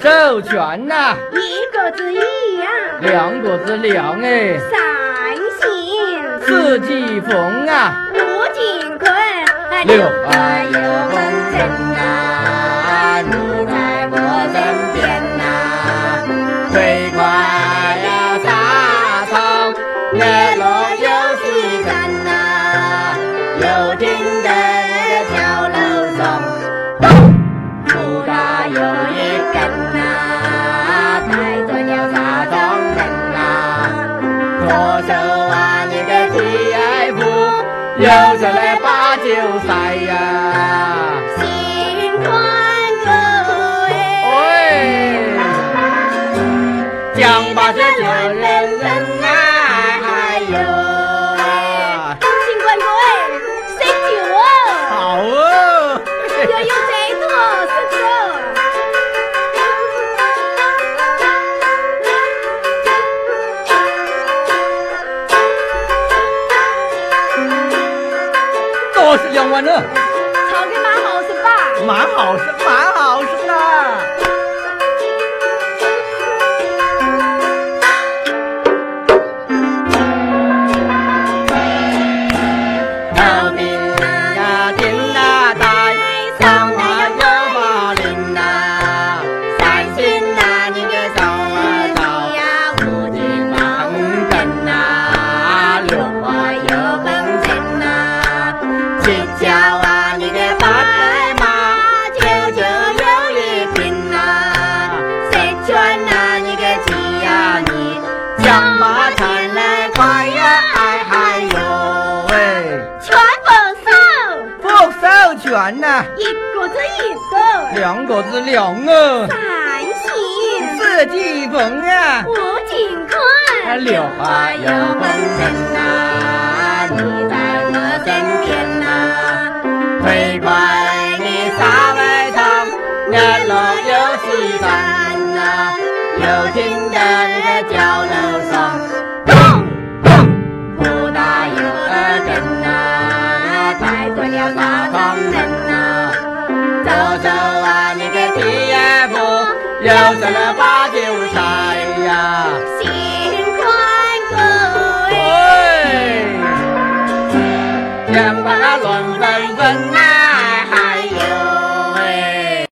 手全呐，一个字一呀，两个字亮哎，三星。四季风啊，五金坤，六啊有风尘呐，又是来把酒赛呀，将把这酒是两万呢，唱的蛮好是吧？蛮好是，呐，一个字一个，两个字两啊，三星。四季风啊，五金坤，六花有风尘呐，你在我身边呐，最快你杀外场，日落又西山呐，又听得那个角楼上，聊到了八九寨呀。